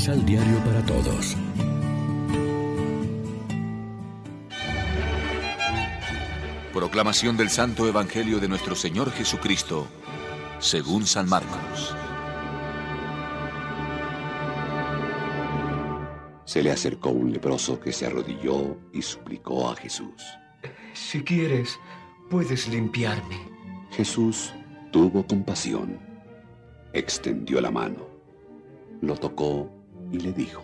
Misal Diario para Todos. Proclamación del Santo Evangelio de nuestro Señor Jesucristo, según San Marcos. Se le acercó un leproso que se arrodilló y suplicó a Jesús. Si quieres, puedes limpiarme. Jesús tuvo compasión, extendió la mano, lo tocó y le dijo,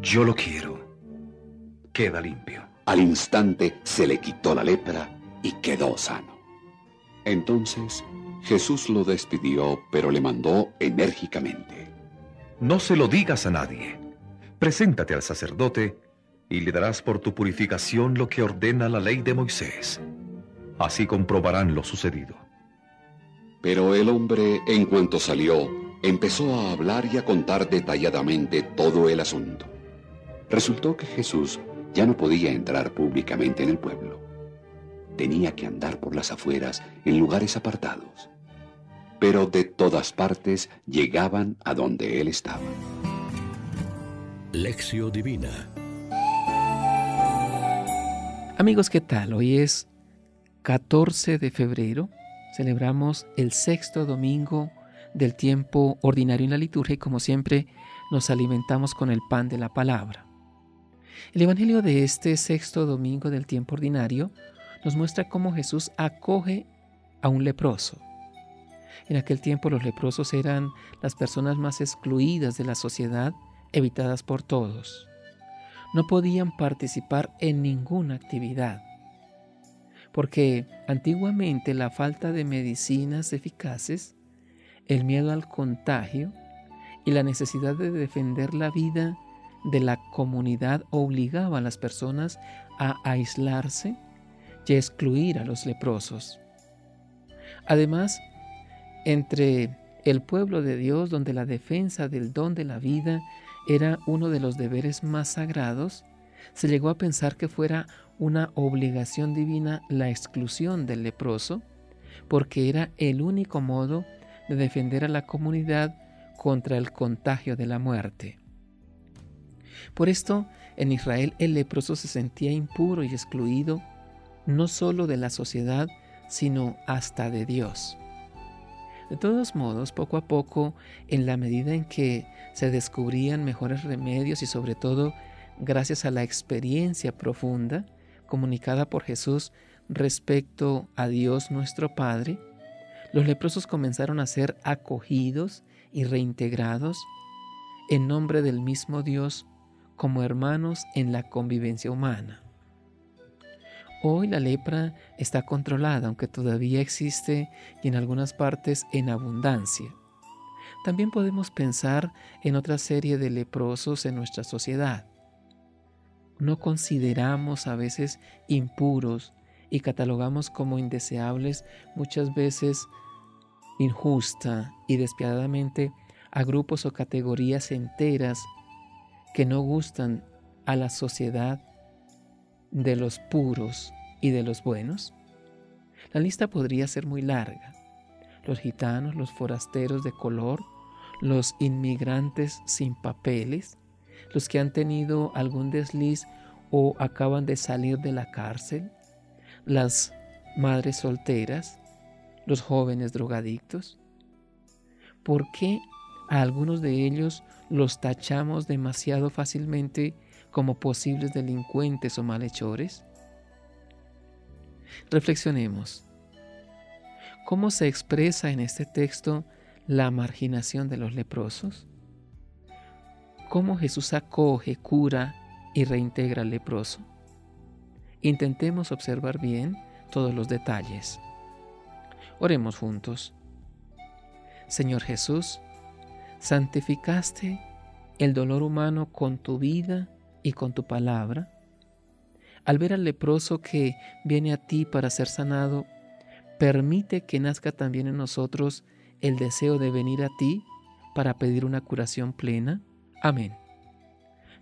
Yo lo quiero. Queda limpio. Al instante se le quitó la lepra y quedó sano. Entonces Jesús lo despidió, pero le mandó enérgicamente. No se lo digas a nadie. Preséntate al sacerdote y le darás por tu purificación lo que ordena la ley de Moisés. Así comprobarán lo sucedido. Pero el hombre, en cuanto salió, empezó a hablar y a contar detalladamente todo el asunto. Resultó que Jesús ya no podía entrar públicamente en el pueblo. Tenía que andar por las afueras en lugares apartados. Pero de todas partes llegaban a donde él estaba. Lección Divina Amigos, ¿qué tal? Hoy es 14 de febrero. Celebramos el sexto domingo del tiempo ordinario en la liturgia y como siempre nos alimentamos con el pan de la palabra. El Evangelio de este sexto domingo del tiempo ordinario nos muestra cómo Jesús acoge a un leproso. En aquel tiempo los leprosos eran las personas más excluidas de la sociedad, evitadas por todos. No podían participar en ninguna actividad, porque antiguamente la falta de medicinas eficaces, el miedo al contagio y la necesidad de defender la vida de la comunidad obligaba a las personas a aislarse y a excluir a los leprosos. Además, entre el pueblo de Dios, donde la defensa del don de la vida era uno de los deberes más sagrados, se llegó a pensar que fuera una obligación divina la exclusión del leproso, porque era el único modo de defender a la comunidad contra el contagio de la muerte. Por esto, en Israel el leproso se sentía impuro y excluido no solo de la sociedad, sino hasta de Dios. De todos modos, poco a poco, en la medida en que se descubrían mejores remedios y sobre todo gracias a la experiencia profunda comunicada por Jesús respecto a Dios nuestro Padre, los leprosos comenzaron a ser acogidos y reintegrados en nombre del mismo Dios como hermanos en la convivencia humana. Hoy la lepra está controlada, aunque todavía existe y en algunas partes en abundancia. También podemos pensar en otra serie de leprosos en nuestra sociedad. No consideramos a veces impuros y catalogamos como indeseables muchas veces injusta y despiadadamente a grupos o categorías enteras que no gustan a la sociedad de los puros y de los buenos? La lista podría ser muy larga. Los gitanos, los forasteros de color, los inmigrantes sin papeles, los que han tenido algún desliz o acaban de salir de la cárcel, las madres solteras, los jóvenes drogadictos. ¿Por qué a algunos de ellos los tachamos demasiado fácilmente como posibles delincuentes o malhechores? Reflexionemos. ¿Cómo se expresa en este texto la marginación de los leprosos? ¿Cómo Jesús acoge, cura y reintegra al leproso? Intentemos observar bien todos los detalles. Oremos juntos. Señor Jesús, santificaste el dolor humano con tu vida y con tu palabra. Al ver al leproso que viene a ti para ser sanado, permite que nazca también en nosotros el deseo de venir a ti para pedir una curación plena. Amén.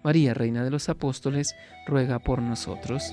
María, Reina de los Apóstoles, ruega por nosotros.